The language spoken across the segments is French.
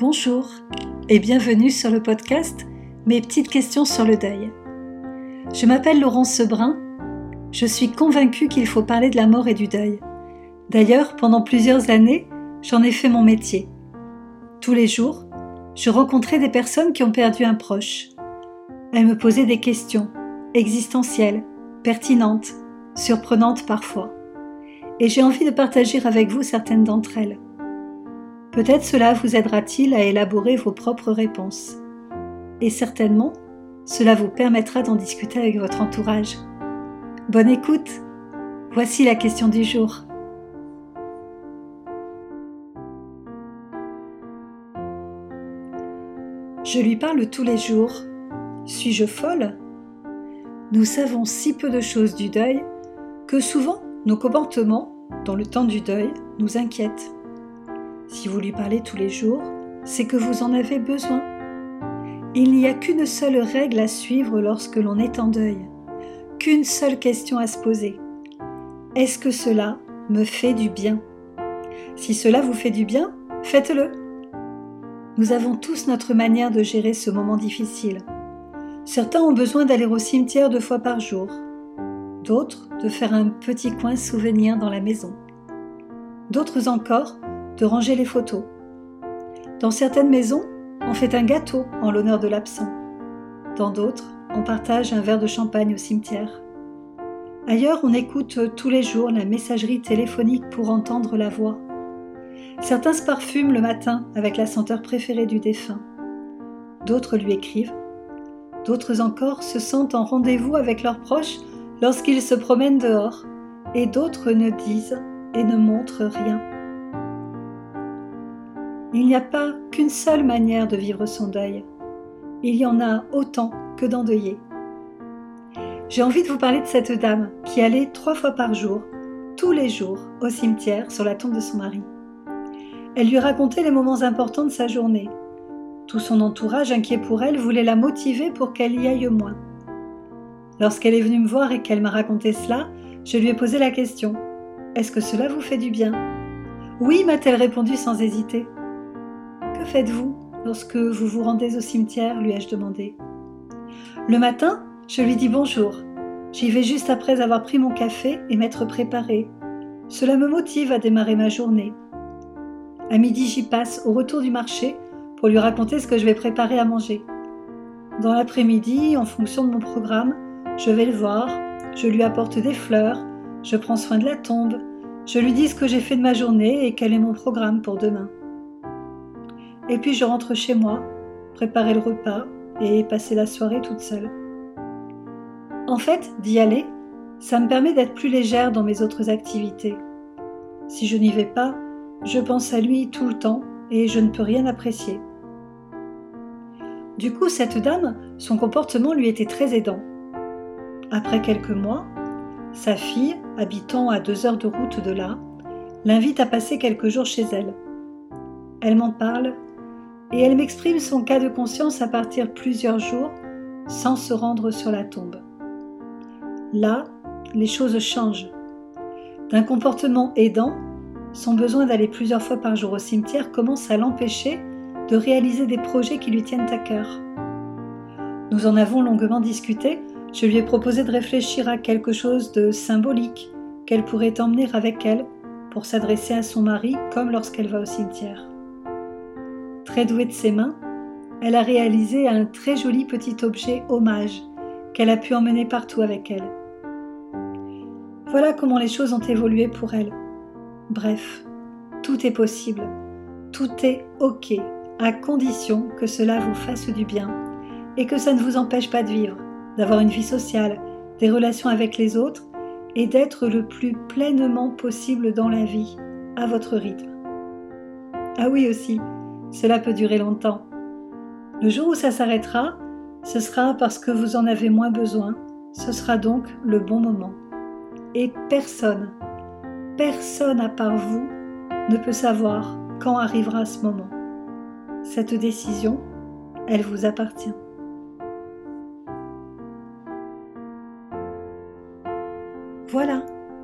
Bonjour et bienvenue sur le podcast Mes petites questions sur le deuil. Je m'appelle Laurence Sebrun. Je suis convaincue qu'il faut parler de la mort et du deuil. D'ailleurs, pendant plusieurs années, j'en ai fait mon métier. Tous les jours, je rencontrais des personnes qui ont perdu un proche. Elles me posaient des questions existentielles, pertinentes, surprenantes parfois. Et j'ai envie de partager avec vous certaines d'entre elles. Peut-être cela vous aidera-t-il à élaborer vos propres réponses. Et certainement, cela vous permettra d'en discuter avec votre entourage. Bonne écoute Voici la question du jour. Je lui parle tous les jours. Suis-je folle? Nous savons si peu de choses du deuil que souvent nos comportements, dans le temps du deuil, nous inquiètent. Si vous lui parlez tous les jours, c'est que vous en avez besoin. Il n'y a qu'une seule règle à suivre lorsque l'on est en deuil, qu'une seule question à se poser. Est-ce que cela me fait du bien? Si cela vous fait du bien, faites-le. Nous avons tous notre manière de gérer ce moment difficile. Certains ont besoin d'aller au cimetière deux fois par jour, d'autres de faire un petit coin souvenir dans la maison. D'autres encore de ranger les photos. Dans certaines maisons, on fait un gâteau en l'honneur de l'absent. Dans d'autres, on partage un verre de champagne au cimetière. Ailleurs, on écoute tous les jours la messagerie téléphonique pour entendre la voix. Certains se parfument le matin avec la senteur préférée du défunt. D'autres lui écrivent. D'autres encore se sentent en rendez-vous avec leurs proches lorsqu'ils se promènent dehors. Et d'autres ne disent et ne montrent rien. Il n'y a pas qu'une seule manière de vivre son deuil. Il y en a autant que d'endeuiller. J'ai envie de vous parler de cette dame qui allait trois fois par jour, tous les jours, au cimetière sur la tombe de son mari. Elle lui racontait les moments importants de sa journée. Tout son entourage, inquiet pour elle, voulait la motiver pour qu'elle y aille moins. Lorsqu'elle est venue me voir et qu'elle m'a raconté cela, je lui ai posé la question Est-ce que cela vous fait du bien? Oui, m'a-t-elle répondu sans hésiter. Que faites-vous lorsque vous vous rendez au cimetière lui ai-je demandé. Le matin, je lui dis bonjour. J'y vais juste après avoir pris mon café et m'être préparé. Cela me motive à démarrer ma journée. À midi, j'y passe au retour du marché pour lui raconter ce que je vais préparer à manger. Dans l'après-midi, en fonction de mon programme, je vais le voir, je lui apporte des fleurs, je prends soin de la tombe, je lui dis ce que j'ai fait de ma journée et quel est mon programme pour demain. Et puis je rentre chez moi, préparer le repas et passer la soirée toute seule. En fait, d'y aller, ça me permet d'être plus légère dans mes autres activités. Si je n'y vais pas, je pense à lui tout le temps et je ne peux rien apprécier. Du coup, cette dame, son comportement lui était très aidant. Après quelques mois, sa fille, habitant à deux heures de route de là, l'invite à passer quelques jours chez elle. Elle m'en parle et elle m'exprime son cas de conscience à partir plusieurs jours sans se rendre sur la tombe. Là, les choses changent. D'un comportement aidant, son besoin d'aller plusieurs fois par jour au cimetière commence à l'empêcher de réaliser des projets qui lui tiennent à cœur. Nous en avons longuement discuté, je lui ai proposé de réfléchir à quelque chose de symbolique qu'elle pourrait emmener avec elle pour s'adresser à son mari comme lorsqu'elle va au cimetière. Très douée de ses mains, elle a réalisé un très joli petit objet hommage qu'elle a pu emmener partout avec elle. Voilà comment les choses ont évolué pour elle. Bref, tout est possible, tout est OK, à condition que cela vous fasse du bien et que ça ne vous empêche pas de vivre, d'avoir une vie sociale, des relations avec les autres et d'être le plus pleinement possible dans la vie, à votre rythme. Ah oui aussi, cela peut durer longtemps. Le jour où ça s'arrêtera, ce sera parce que vous en avez moins besoin, ce sera donc le bon moment. Et personne, personne à part vous ne peut savoir quand arrivera ce moment. Cette décision, elle vous appartient. Voilà,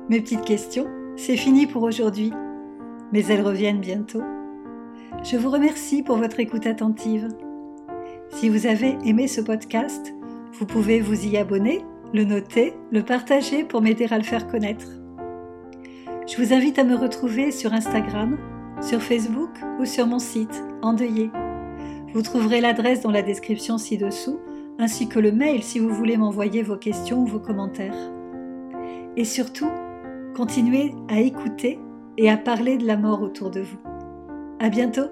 mes petites questions, c'est fini pour aujourd'hui, mais elles reviennent bientôt. Je vous remercie pour votre écoute attentive. Si vous avez aimé ce podcast, vous pouvez vous y abonner, le noter, le partager pour m'aider à le faire connaître. Je vous invite à me retrouver sur Instagram, sur Facebook ou sur mon site Endeuillé. Vous trouverez l'adresse dans la description ci-dessous, ainsi que le mail si vous voulez m'envoyer vos questions ou vos commentaires. Et surtout, continuez à écouter et à parler de la mort autour de vous. À bientôt!